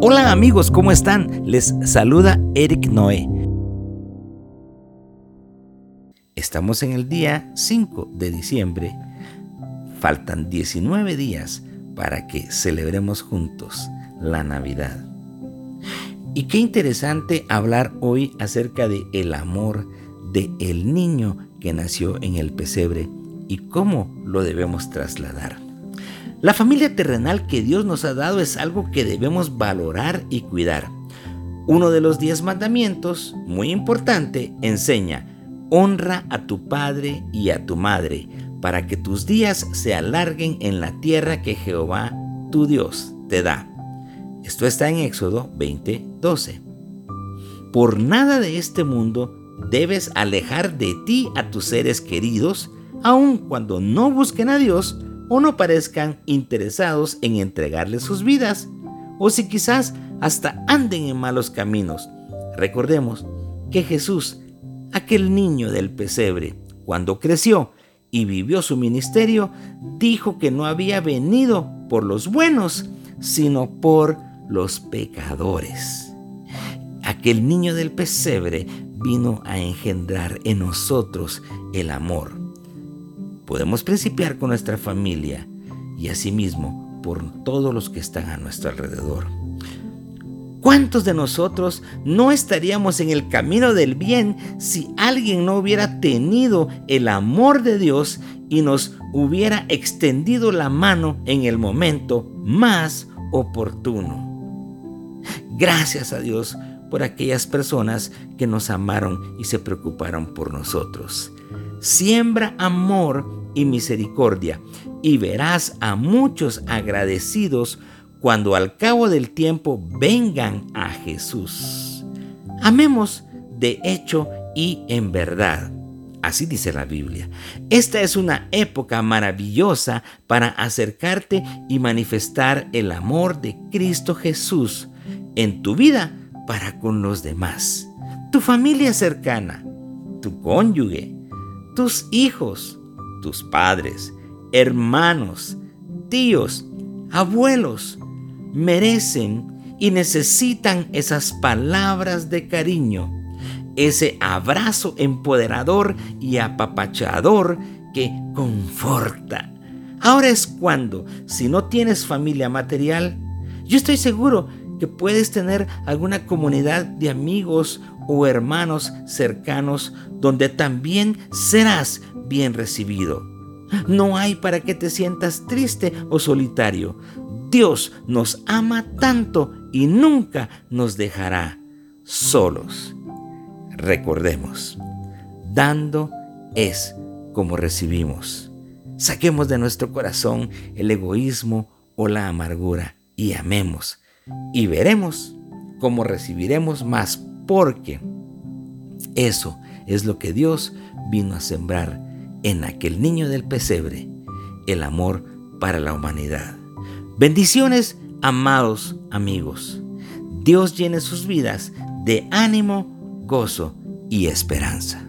Hola amigos, ¿cómo están? Les saluda Eric Noé. Estamos en el día 5 de diciembre. Faltan 19 días para que celebremos juntos la Navidad. Y qué interesante hablar hoy acerca de el amor de el niño que nació en el pesebre y cómo lo debemos trasladar. La familia terrenal que Dios nos ha dado es algo que debemos valorar y cuidar. Uno de los diez mandamientos, muy importante, enseña, honra a tu padre y a tu madre, para que tus días se alarguen en la tierra que Jehová, tu Dios, te da. Esto está en Éxodo 20:12. Por nada de este mundo debes alejar de ti a tus seres queridos, aun cuando no busquen a Dios o no parezcan interesados en entregarles sus vidas, o si quizás hasta anden en malos caminos. Recordemos que Jesús, aquel niño del pesebre, cuando creció y vivió su ministerio, dijo que no había venido por los buenos, sino por los pecadores. Aquel niño del pesebre vino a engendrar en nosotros el amor. Podemos principiar con nuestra familia y asimismo por todos los que están a nuestro alrededor. ¿Cuántos de nosotros no estaríamos en el camino del bien si alguien no hubiera tenido el amor de Dios y nos hubiera extendido la mano en el momento más oportuno? Gracias a Dios por aquellas personas que nos amaron y se preocuparon por nosotros. Siembra amor y misericordia y verás a muchos agradecidos cuando al cabo del tiempo vengan a Jesús. Amemos de hecho y en verdad. Así dice la Biblia. Esta es una época maravillosa para acercarte y manifestar el amor de Cristo Jesús en tu vida para con los demás. Tu familia cercana, tu cónyuge, tus hijos, tus padres, hermanos, tíos, abuelos, merecen y necesitan esas palabras de cariño, ese abrazo empoderador y apapachador que conforta. Ahora es cuando, si no tienes familia material, yo estoy seguro que puedes tener alguna comunidad de amigos o hermanos cercanos donde también serás bien recibido. No hay para que te sientas triste o solitario. Dios nos ama tanto y nunca nos dejará solos. Recordemos, dando es como recibimos. Saquemos de nuestro corazón el egoísmo o la amargura y amemos y veremos cómo recibiremos más, porque eso es lo que Dios vino a sembrar en aquel niño del pesebre, el amor para la humanidad. Bendiciones, amados amigos. Dios llene sus vidas de ánimo, gozo y esperanza.